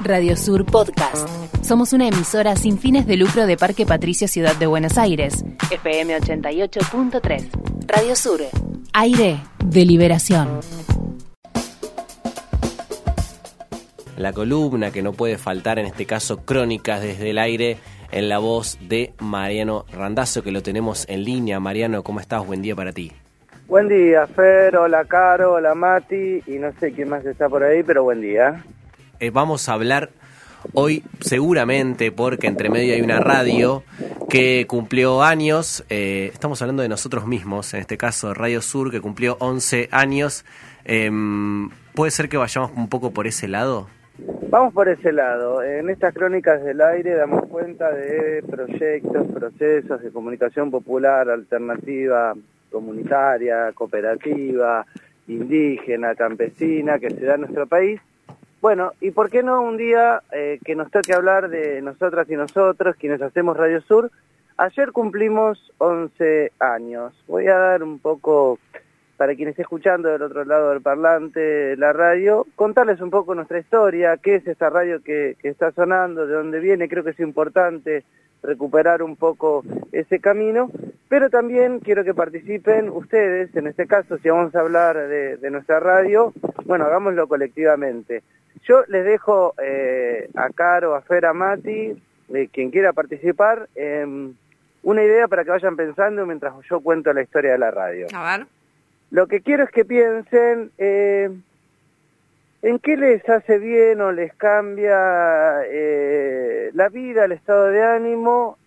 Radio Sur Podcast. Somos una emisora sin fines de lucro de Parque Patricio Ciudad de Buenos Aires. FM 88.3. Radio Sur. Aire de liberación. La columna que no puede faltar, en este caso Crónicas desde el aire, en la voz de Mariano Randazzo, que lo tenemos en línea. Mariano, ¿cómo estás? Buen día para ti. Buen día, Fer, hola Caro, hola Mati, y no sé quién más está por ahí, pero buen día. Eh, vamos a hablar hoy seguramente porque entre medio hay una radio que cumplió años, eh, estamos hablando de nosotros mismos, en este caso Radio Sur que cumplió 11 años. Em, ¿Puede ser que vayamos un poco por ese lado? Vamos por ese lado. En estas crónicas del aire damos cuenta de proyectos, procesos de comunicación popular, alternativa, comunitaria, cooperativa, indígena, campesina que se da en nuestro país bueno, ¿y por qué no un día eh, que nos toque hablar de nosotras y nosotros, quienes hacemos Radio Sur? Ayer cumplimos 11 años. Voy a dar un poco, para quien esté escuchando del otro lado del parlante, la radio, contarles un poco nuestra historia, qué es esta radio que, está sonando, de dónde viene, creo que es importante recuperar un poco ese camino, pero también quiero que participen ustedes, en este caso, si vamos a hablar de, nuestra radio, bueno, hagámoslo colectivamente. Yo les dejo eh, a Caro, a Fer, a Mati, eh, quien quiera participar, em, una idea para que vayan pensando mientras yo cuento la historia de la radio. A ver. Lo que quiero es que piensen eh, en qué les hace bien o les cambia la vida, el estado de ánimo,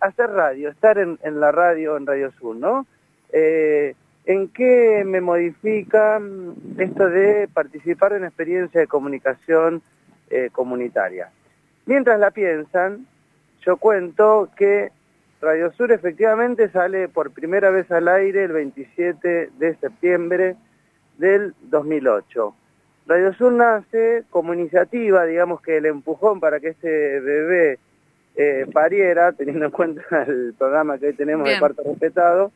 hacer radio, estar en, la radio, en Radio Sur, ¿no? ¿En qué me modifica esto de participar en una experiencia de comunicación eh, comunitaria? Mientras la piensan, yo cuento que Radio Sur efectivamente sale por primera vez al aire el 27 de septiembre del 2008. Radio Sur nace como iniciativa, digamos que el empujón para que este bebé eh, pariera, teniendo en cuenta el programa que hoy tenemos de parto respetado,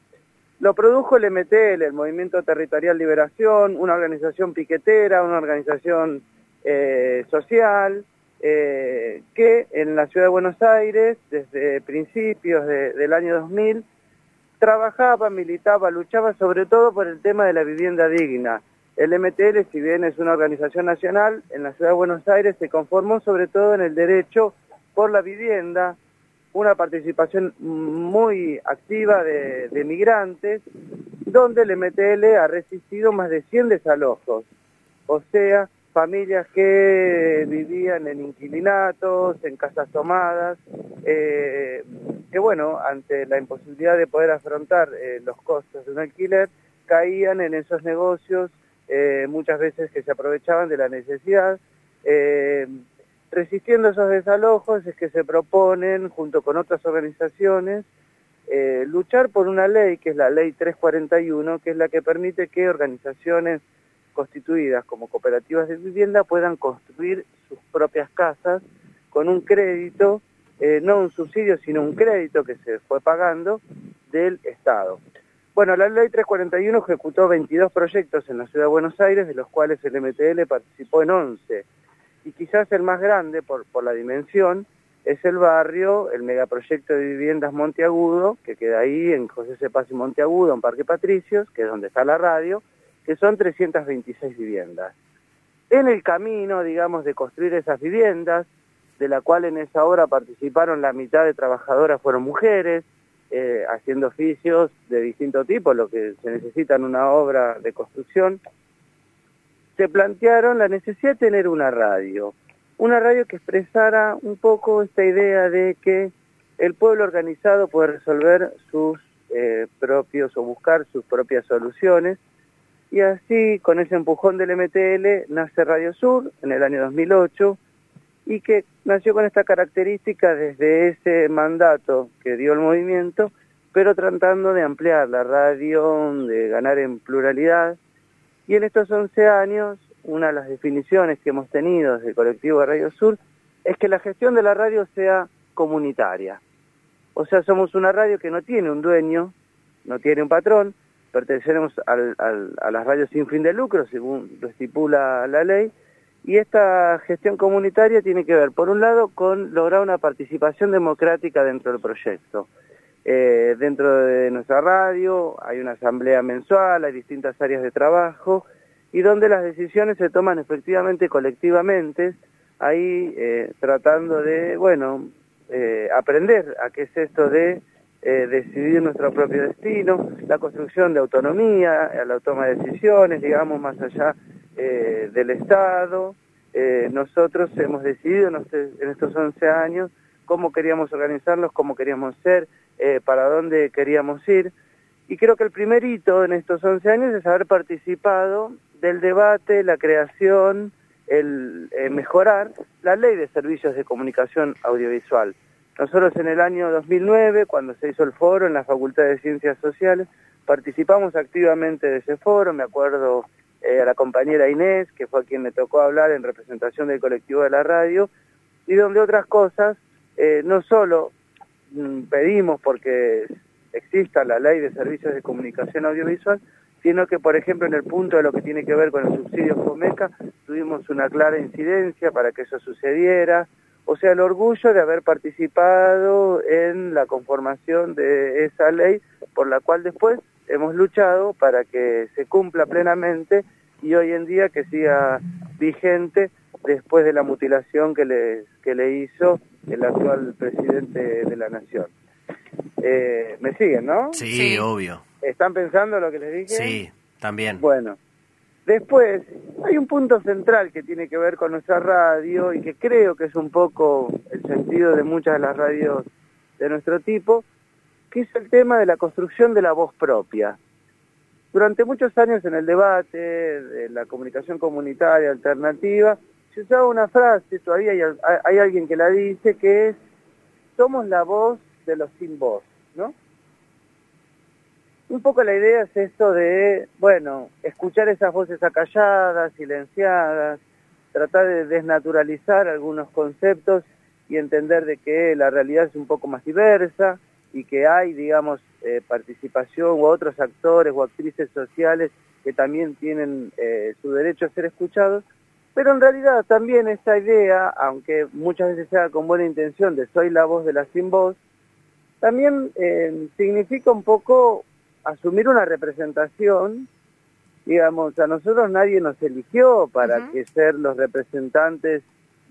lo produjo el MTL, el Movimiento Territorial Liberación, una organización piquetera, una organización eh, social, eh, que en la ciudad de Buenos Aires, desde principios del año 2000, trabajaba, militaba, luchaba sobre todo por el tema de la vivienda digna. El MTL, si bien es una organización nacional, en la ciudad de Buenos Aires se conformó sobre todo en el derecho por la vivienda, una participación muy activa de, migrantes, donde el MTL ha resistido más de 100 desalojos, o sea, familias que vivían en inquilinatos, en casas tomadas, eh, que bueno, ante la imposibilidad de poder afrontar eh, los costos de un alquiler, caían en esos negocios, eh, muchas veces que se aprovechaban de la necesidad. Resistiendo esos desalojos es que se proponen, junto con otras organizaciones, luchar por una ley, que es la ley 341, que es la que permite que organizaciones constituidas como cooperativas de vivienda puedan construir sus propias casas con un crédito, eh, no un subsidio, sino un crédito que se fue pagando del Estado. Bueno, la ley 341 ejecutó 22 proyectos en la ciudad de Buenos Aires, de los cuales el MTL participó en 11 y quizás el más grande por, por la dimensión es el barrio, el megaproyecto de viviendas Monteagudo, que queda ahí en José Cepaz y Monteagudo, en Parque Patricios, que es donde está la radio, que son 326 viviendas. En el camino, digamos, de construir esas viviendas, de la cual en esa obra participaron la mitad de trabajadoras fueron mujeres, eh, haciendo oficios de distinto tipo, lo que se necesita en una obra de construcción, se plantearon la necesidad de tener una radio, una radio que expresara un poco esta idea de que el pueblo organizado puede resolver sus eh, propios o buscar sus propias soluciones. Y así, con ese empujón del MTL, nace Radio Sur en el año 2008 y que nació con esta característica desde ese mandato que dio el movimiento, pero tratando de ampliar la radio, de ganar en pluralidad, y en estos 11 años, una de las definiciones que hemos tenido desde el colectivo de Radio Sur es que la gestión de la radio sea comunitaria. O sea, somos una radio que no tiene un dueño, no tiene un patrón, pertenecemos a las radios sin fin de lucro, según lo estipula la ley, Y esta gestión comunitaria tiene que ver, por un lado, con lograr una participación democrática dentro del proyecto. Eh, dentro de nuestra radio hay una asamblea mensual, hay distintas áreas de trabajo y donde las decisiones se toman efectivamente colectivamente, ahí eh, tratando de, bueno, eh, aprender a qué es esto de decidir nuestro propio destino, la construcción de autonomía, la toma de decisiones, digamos, más allá del Estado. nosotros hemos decidido en estos 11 años cómo queríamos organizarnos, cómo queríamos ser, eh, para dónde queríamos ir. Y creo que el primer hito en estos 11 años es haber participado del debate, la creación, el eh, mejorar la ley de servicios de comunicación audiovisual. Nosotros en el año 2009, cuando se hizo el foro en la Facultad de Ciencias Sociales, participamos activamente de ese foro, me acuerdo eh, a la compañera Inés, que fue a quien me tocó hablar en representación del colectivo de la radio, y donde otras cosas, no solo Mm, pedimos porque exista la ley de servicios de comunicación audiovisual, sino que, por ejemplo, en el punto de lo que tiene que ver con el subsidio FOMECA, tuvimos una clara incidencia para que eso sucediera, o sea, el orgullo de haber participado en la conformación de esa ley, por la cual después hemos luchado para que se cumpla plenamente y hoy en día que siga vigente después de la mutilación que le, que le hizo el actual presidente de la nación. Eh, ¿Me siguen, no? Sí, obvio. ¿Están pensando lo que les dije? Sí, también. Bueno, después hay un punto central que tiene que ver con nuestra radio y que creo que es un poco el sentido de muchas de las radios de nuestro tipo, que es el tema de la construcción de la voz propia. Durante muchos años en el debate de la comunicación comunitaria alternativa, se usaba una frase, todavía hay, alguien que la dice, que es, somos la voz de los sin voz, ¿no? Un poco la idea es esto de, bueno, escuchar esas voces acalladas, silenciadas, tratar de desnaturalizar algunos conceptos y entender de que la realidad es un poco más diversa y que hay, digamos, eh, participación u otros actores o actrices sociales que también tienen eh, su derecho a ser escuchados, pero en realidad también esta idea, aunque muchas veces sea con buena intención de soy la voz de la sin voz, también eh, significa un poco asumir una representación, digamos, a nosotros nadie nos eligió para que ser los representantes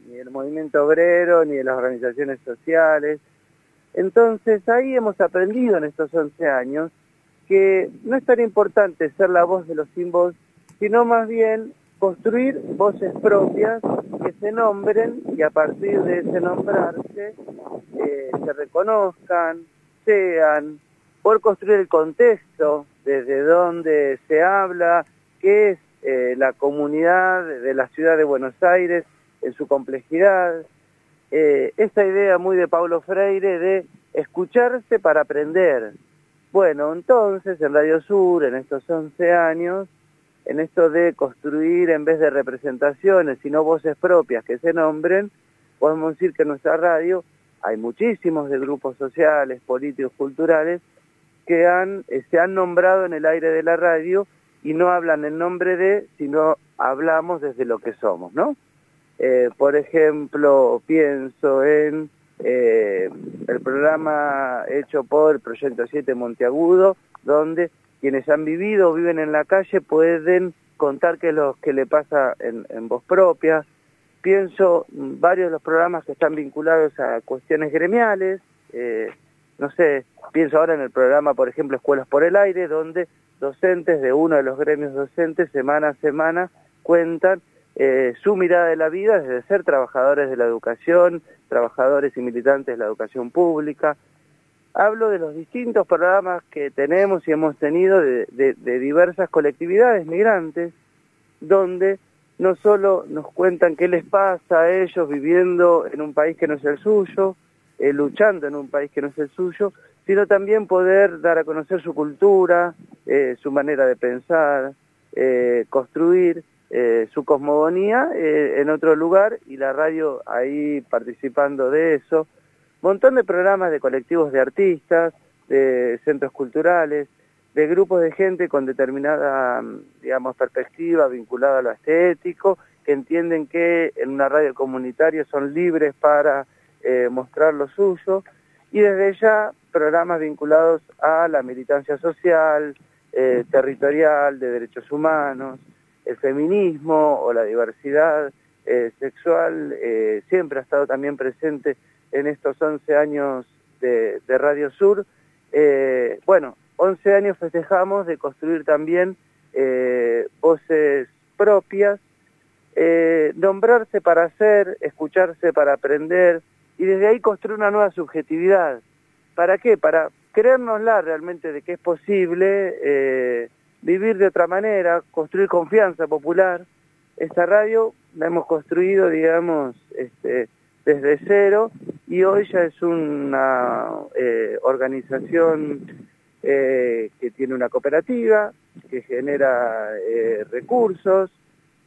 ni del movimiento obrero, ni de las organizaciones sociales. Entonces ahí hemos aprendido en estos 11 años que no es tan importante ser la voz de los sin voz, sino más bien construir voces propias que se nombren y a partir de ese nombrarse eh, se reconozcan, sean, por construir el contexto desde donde se habla, qué es eh, la comunidad de la ciudad de Buenos Aires en su complejidad, eh, esta idea muy de Paulo Freire de escucharse para aprender. Bueno, entonces en Radio Sur, en estos 11 años, en esto de construir en vez de representaciones, sino voces propias que se nombren, podemos decir que en nuestra radio hay muchísimos de grupos sociales, políticos, culturales, que han, eh, se han nombrado en el aire de la radio y no hablan en nombre de, sino hablamos desde lo que somos, ¿no? Eh, por ejemplo, pienso en eh, el programa hecho por Proyecto 7 Monteagudo, donde quienes han vivido o viven en la calle pueden contar qué es lo que le pasa en, voz propia. Pienso varios de los programas que están vinculados a cuestiones gremiales, eh, no sé, pienso ahora en el programa, por ejemplo, Escuelas por el Aire, donde docentes de uno de los gremios docentes semana a semana cuentan eh, su mirada de la vida desde ser trabajadores de la educación, trabajadores y militantes de la educación pública, hablo de los distintos programas que tenemos y hemos tenido de, diversas colectividades migrantes, donde no solo nos cuentan qué les pasa a ellos viviendo en un país que no es el suyo, eh, luchando en un país que no es el suyo, sino también poder dar a conocer su cultura, eh, su manera de pensar, eh, construir su cosmogonía en otro lugar y la radio ahí participando de eso. Montón de programas de colectivos de artistas, de centros culturales, de grupos de gente con determinada, digamos, perspectiva vinculada a lo estético que entienden que en una radio comunitaria son libres para eh, mostrar lo suyo, y desde ya programas vinculados a la militancia social, eh, territorial, de derechos humanos, el feminismo o la diversidad eh, sexual, siempre ha estado también presente en estos 11 años de, de Radio Sur. bueno, 11 años festejamos de construir también voces propias, nombrarse para hacer, escucharse para aprender, y desde ahí construir una nueva subjetividad. ¿Para qué? Para creérnosla realmente de que es posible eh, vivir de otra manera, construir confianza popular. Esta radio la hemos construido, digamos, este, desde cero y hoy ya es una eh, organización eh, que tiene una cooperativa, que genera recursos,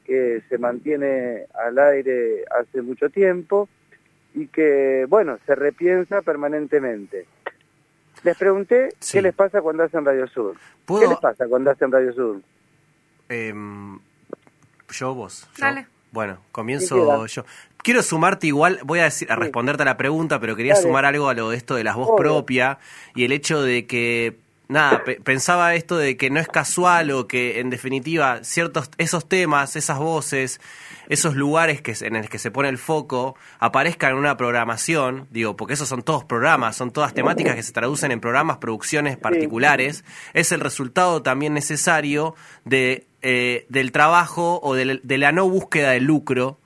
que se mantiene al aire hace mucho tiempo y que, bueno, se repiensa permanentemente. Les pregunté qué les pasa cuando hacen Radio Sur. ¿Qué les pasa cuando hacen Radio Sur? Em, yo, vos. Dale. Bueno, comienzo yo. Quiero sumarte igual, voy a, decir, a responderte a la pregunta, pero quería sumar algo a lo de esto de la voz propia y el hecho de que nada, pensaba esto de que no es casual o que en definitiva ciertos esos temas, esas voces, esos lugares que en los que se pone el foco aparezcan en una programación, digo, porque esos son todos programas, son todas temáticas que se traducen en programas, producciones particulares, es el resultado también necesario de eh, del trabajo o de, de la no búsqueda de lucro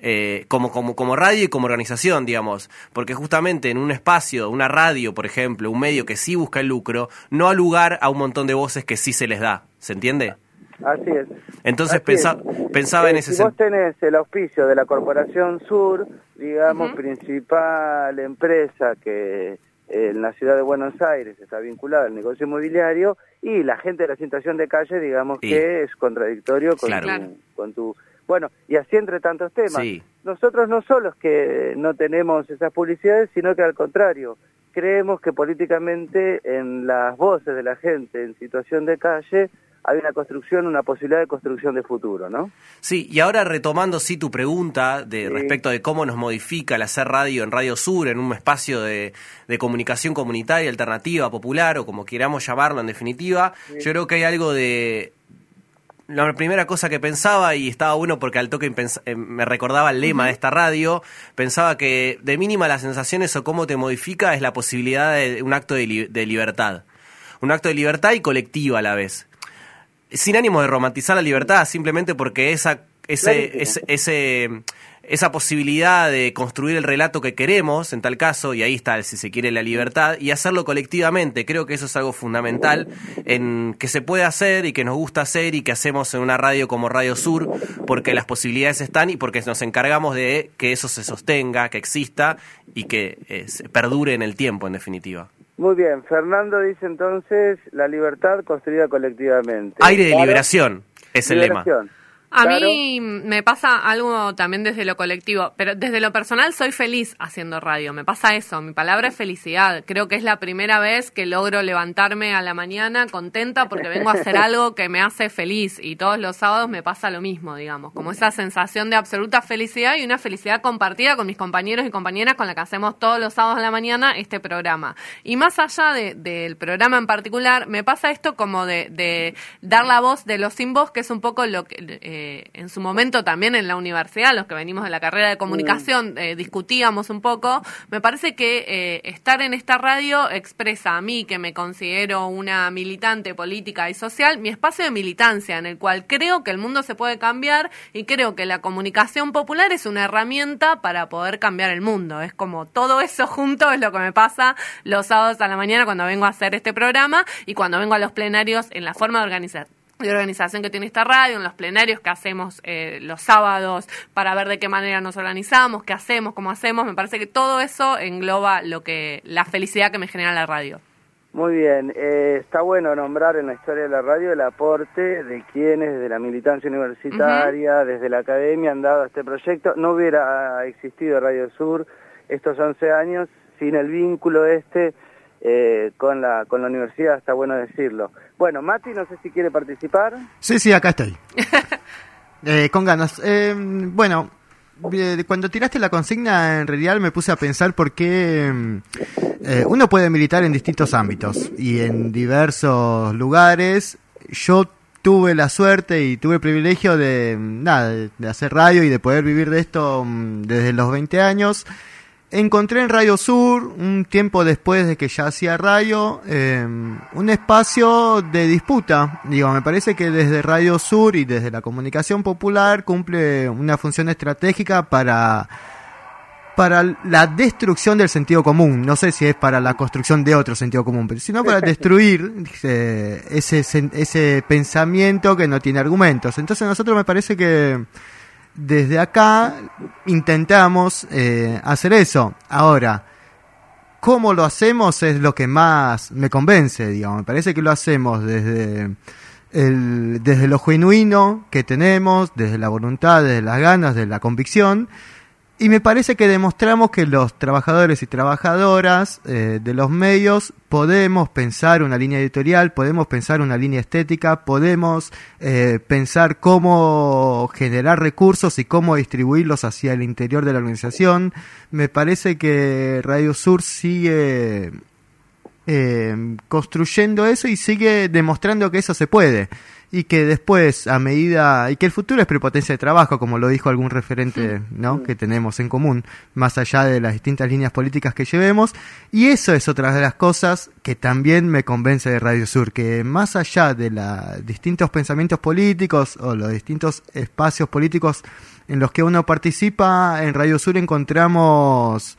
eh, como, como, como radio y como organización, digamos, porque justamente en un espacio, una radio, por ejemplo, un medio que sí busca el lucro, no ha lugar a un montón de voces que sí se les da, ¿se entiende? Así es. Entonces pensaba en eh, ese si vos tenés el auspicio de la Corporación Sur, digamos, principal empresa que en la ciudad de Buenos Aires está vinculada al negocio inmobiliario y la gente de la situación de calle, digamos que es contradictorio con, con tu bueno, y así entre tantos temas. Nosotros no solo que no tenemos esas publicidades, sino que al contrario, creemos que políticamente en las voces de la gente en situación de calle hay una construcción, una posibilidad de construcción de futuro, ¿no? Sí, y ahora retomando sí tu pregunta de respecto de cómo nos modifica el hacer radio en Radio Sur, en un espacio de, comunicación comunitaria, alternativa, popular, o como queramos llamarlo en definitiva, yo creo que hay algo de, la primera cosa que pensaba, y estaba bueno porque al toque eh, me recordaba el lema de esta radio, pensaba que de mínima las sensaciones o cómo te modifica es la posibilidad de un acto de, libertad. Un acto de libertad y colectiva a la vez. Sin ánimo de romantizar la libertad, simplemente porque esa, ese, ese esa posibilidad de construir el relato que queremos, en tal caso, y ahí está, si se quiere, la libertad, y hacerlo colectivamente. Creo que eso es algo fundamental en que se puede hacer y que nos gusta hacer y que hacemos en una radio como Radio Sur, porque las posibilidades están y porque nos encargamos de que eso se sostenga, que exista y que eh, perdure en el tiempo, en definitiva. Muy bien, Fernando dice entonces la libertad construida colectivamente. Aire de liberación es el lema. A mí me pasa algo también desde lo colectivo, pero desde lo personal soy feliz haciendo radio, me pasa eso, mi palabra es felicidad, creo que es la primera vez que logro levantarme a la mañana contenta porque vengo a hacer algo que me hace feliz y todos los sábados me pasa lo mismo, digamos, como esa sensación de absoluta felicidad y una felicidad compartida con mis compañeros y compañeras con la que hacemos todos los sábados a la mañana este programa. Y más allá del programa en particular, me pasa esto como de, dar la voz de los sin voz, que es un poco lo que... Eh, en su momento también en la universidad, los que venimos de la carrera de comunicación, eh, discutíamos un poco, me parece que eh, estar en esta radio expresa a mí, que me considero una militante política y social, mi espacio de militancia, en el cual creo que el mundo se puede cambiar y creo que la comunicación popular es una herramienta para poder cambiar el mundo. Es como todo eso junto es lo que me pasa los sábados a la mañana cuando vengo a hacer este programa y cuando vengo a los plenarios en la forma de organizar de organización que tiene esta radio, en los plenarios que hacemos eh, los sábados para ver de qué manera nos organizamos, qué hacemos, cómo hacemos, me parece que todo eso engloba lo que la felicidad que me genera la radio. Muy bien, eh, está bueno nombrar en la historia de la radio el aporte de quienes desde la militancia universitaria, desde la academia han dado a este proyecto. No hubiera existido Radio Sur estos 11 años sin el vínculo este eh, con, la, con la universidad, está bueno decirlo. Bueno, Mati, no sé si quiere participar. Sí, sí, acá estoy. Eh, con ganas. Eh, bueno, eh, cuando tiraste la consigna, en realidad me puse a pensar por qué eh, uno puede militar en distintos ámbitos y en diversos lugares. Yo tuve la suerte y tuve el privilegio de, nada, de hacer radio y de poder vivir de esto mm, desde los 20 años. Encontré en Radio Sur, un tiempo después de que ya hacía radio, em, un espacio de disputa. Digo, me parece que desde Radio Sur y desde la comunicación popular cumple una función estratégica para, para la destrucción del sentido común. No sé si es para la construcción de otro sentido común, pero sino para destruir eh, ese, ese pensamiento que no tiene argumentos. Entonces, a nosotros me parece que desde acá intentamos eh, hacer eso. Ahora, cómo lo hacemos es lo que más me convence, digamos. Me parece que lo hacemos desde, el, desde lo genuino que tenemos, desde la voluntad, desde las ganas, desde la convicción y me parece que demostramos que los trabajadores y trabajadoras eh, de los medios podemos pensar una línea editorial, podemos pensar una línea estética, podemos eh, pensar cómo generar recursos y cómo distribuirlos hacia el interior de la organización. Me parece que Radio Sur sigue eh, construyendo eso y sigue demostrando que eso se puede y que después, a medida, y que el futuro es prepotencia de trabajo, como lo dijo algún referente, ¿no? Que tenemos en común, más allá de las distintas líneas políticas que llevemos, y eso es otra de las cosas que también me convence de Radio Sur, que más allá de los distintos pensamientos políticos o los distintos espacios políticos en los que uno participa, en Radio Sur encontramos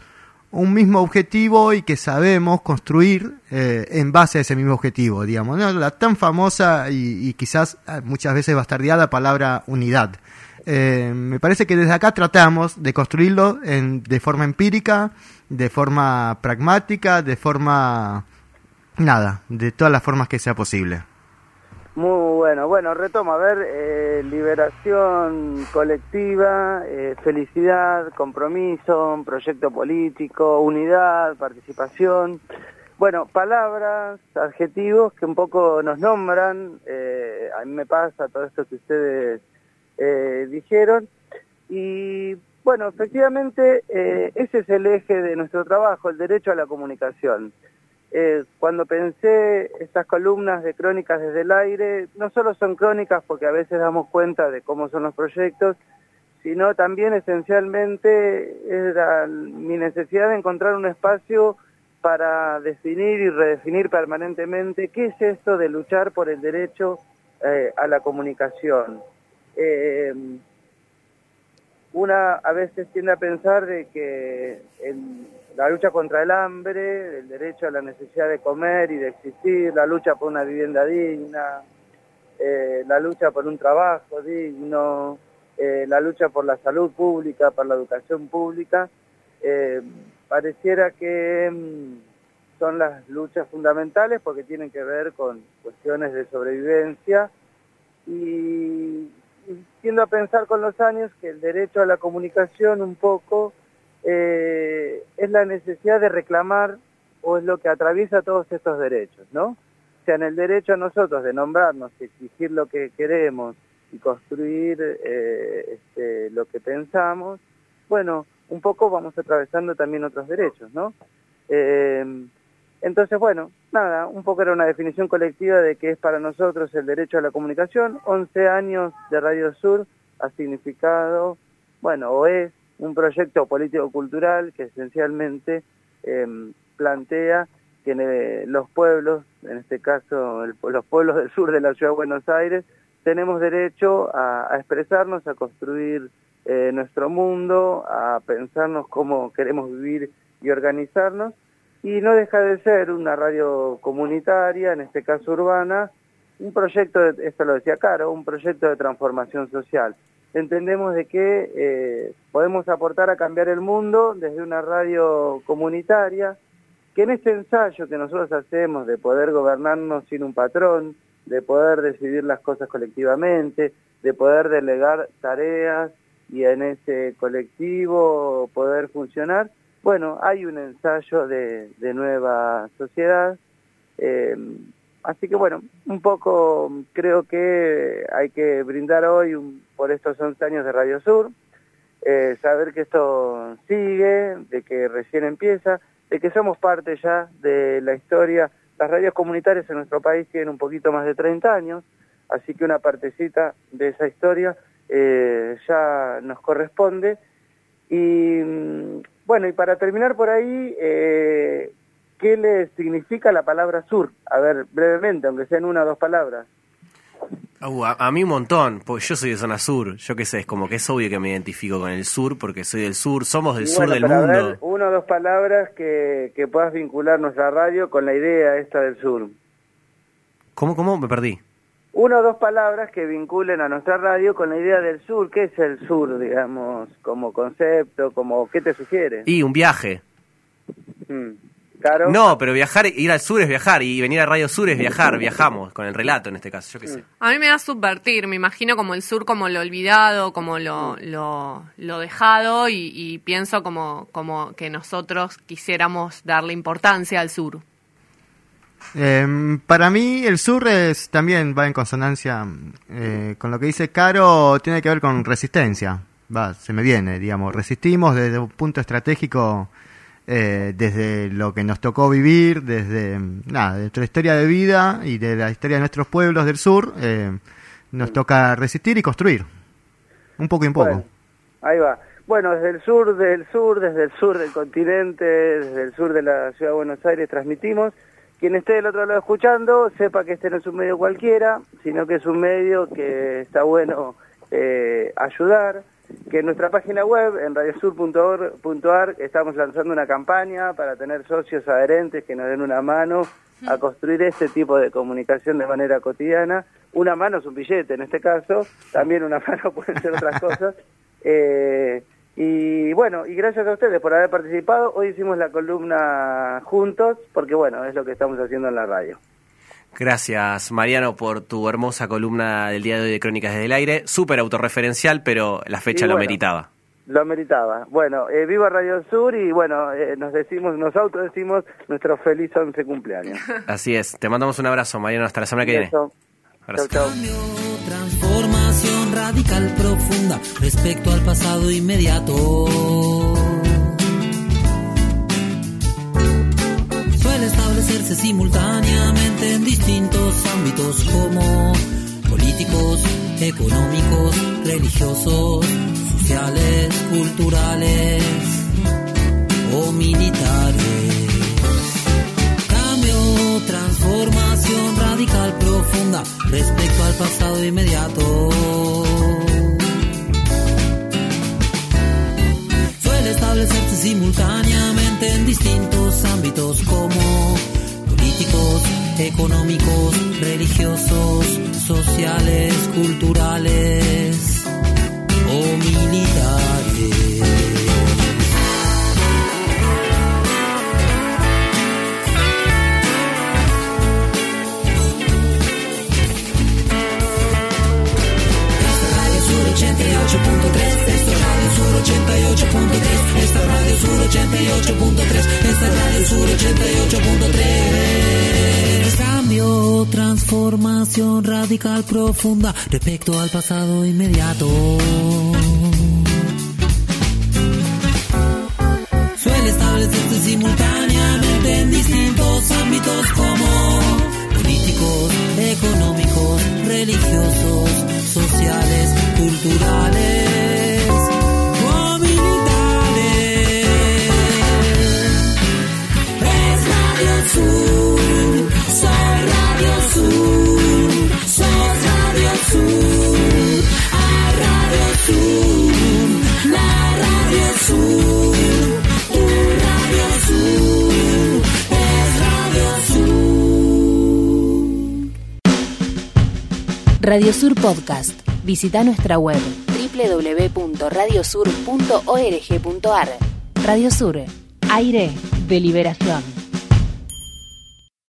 un mismo objetivo y que sabemos construir eh, en base a ese mismo objetivo, digamos. La tan famosa y, quizás ah, muchas veces bastardeada palabra unidad. Eh, me parece que desde acá tratamos de construirlo en, de forma empírica, de forma pragmática, de forma... nada, de todas las formas que sea posible. Muy bueno, bueno, retomo, a ver, eh, liberación colectiva, eh, felicidad, compromiso, proyecto político, unidad, participación. Bueno, palabras, adjetivos que un poco nos nombran, eh, a mí me pasa todo esto que ustedes dijeron. Y bueno, efectivamente, ese es el eje de nuestro trabajo, el derecho a la comunicación. Eh, cuando pensé estas columnas de crónicas desde el aire, no solo son crónicas porque a veces damos cuenta de cómo son los proyectos, sino también esencialmente era mi necesidad de encontrar un espacio para definir y redefinir permanentemente qué es esto de luchar por el derecho eh, a la comunicación. Eh, una a veces tiende a pensar de que el, la lucha contra el hambre, el derecho a la necesidad de comer y de existir, la lucha por una vivienda digna, eh, la lucha por un trabajo digno, eh, la lucha por la salud pública, por la educación pública, eh, pareciera que mm, son las luchas fundamentales porque tienen que ver con cuestiones de sobrevivencia y, y tiendo a pensar con los años que el derecho a la comunicación un poco eh, es la necesidad de reclamar o es lo que atraviesa todos estos derechos, ¿no? O sea, en el derecho a nosotros de nombrarnos, exigir lo que queremos y construir eh, este, lo que pensamos, bueno, un poco vamos atravesando también otros derechos, ¿no? Eh, entonces, bueno, nada, un poco era una definición colectiva de que es para nosotros el derecho a la comunicación. 11 años de Radio Sur ha significado, bueno, o es un proyecto político-cultural que esencialmente em, plantea que los pueblos, en este caso los pueblos del sur de la ciudad de Buenos Aires, tenemos derecho a, expresarnos, a construir eh, nuestro mundo, a pensarnos cómo queremos vivir y organizarnos, y no deja de ser una radio comunitaria, en este caso urbana, un proyecto, de, esto lo decía Caro, un proyecto de transformación social entendemos de que eh, podemos aportar a cambiar el mundo desde una radio comunitaria, que en este ensayo que nosotros hacemos de poder gobernarnos sin un patrón, de poder decidir las cosas colectivamente, de poder delegar tareas y en ese colectivo poder funcionar, bueno, hay un ensayo de, nueva sociedad. Eh, así que bueno, un poco creo que hay que brindar hoy un- por estos 11 años de Radio Sur, eh, saber que esto sigue, de que recién empieza, de que somos parte ya de la historia. Las radios comunitarias en nuestro país tienen un poquito más de 30 años, así que una partecita de esa historia eh, ya nos corresponde. Y mm, bueno, y para terminar por ahí, eh, ¿qué le significa la palabra sur? A ver, brevemente, aunque sean una o dos palabras. Uh, a, a mí un montón, porque yo soy de zona sur, yo qué sé, es como que es obvio que me identifico con el sur porque soy del sur, somos del Y sur bueno, del mundo. ver, una o dos palabras que, que puedas vincular nuestra radio con la idea esta del sur. ¿Cómo, cómo? Me perdí. Una o dos palabras que vinculen a nuestra radio con la idea del sur. ¿Qué es el sur, digamos, como concepto? como ¿Qué te sugiere? Y un viaje. Mm. Caro. No, pero viajar, ir al sur es viajar y venir a Radio Sur es viajar, viajamos, con el relato en este caso, yo qué sé. A mí me da subvertir, me imagino como el sur como lo olvidado, como lo, lo, lo dejado y, y pienso como, como que nosotros quisiéramos darle importancia al sur. Eh, para mí el sur es, también va en consonancia eh, con lo que dice Caro, tiene que ver con resistencia. Va, se me viene, digamos, resistimos desde un punto estratégico, eh, desde lo que nos tocó vivir, desde nada, de nuestra historia de vida y de la historia de nuestros pueblos del sur, eh, nos toca resistir y construir. Un poco y un poco. Bueno, ahí va. Bueno, desde el sur del sur, desde el sur del continente, desde el sur de la ciudad de Buenos Aires transmitimos. Quien esté del otro lado escuchando, sepa que este no es un medio cualquiera, sino que es un medio que está bueno eh, ayudar. Que en nuestra página web, en radiosur.org.ar, estamos lanzando una campaña para tener socios adherentes que nos den una mano a construir este tipo de comunicación de manera cotidiana. Una mano es un billete en este caso, también una mano pueden ser otras cosas. Eh, y bueno, y gracias a ustedes por haber participado. Hoy hicimos la columna juntos, porque bueno, es lo que estamos haciendo en la radio. Gracias, Mariano, por tu hermosa columna del día de hoy de Crónicas desde el Aire. Súper autorreferencial, pero la fecha lo meritaba. Lo meritaba. Bueno, eh, viva Radio Sur y bueno, eh, nos decimos, nos autodecimos nuestro feliz 11 cumpleaños. Así es. Te mandamos un abrazo, Mariano. Hasta la semana que viene. Chau, chau. Cambio, transformación radical profunda respecto al pasado inmediato. Establecerse simultáneamente en distintos ámbitos como políticos, económicos, religiosos, sociales, culturales o militares. Cambio, transformación radical profunda respecto al pasado inmediato. Suele establecerse simultáneamente en distintos ámbitos como económicos, religiosos, sociales, culturales o militares. Esta es Radio Sur 88.3, esta es Radio Sur 88.3. Cambio, transformación radical profunda respecto al pasado inmediato. Radio Sur Podcast. Visita nuestra web www.radiosur.org.ar. Radio Sur. Aire de liberación.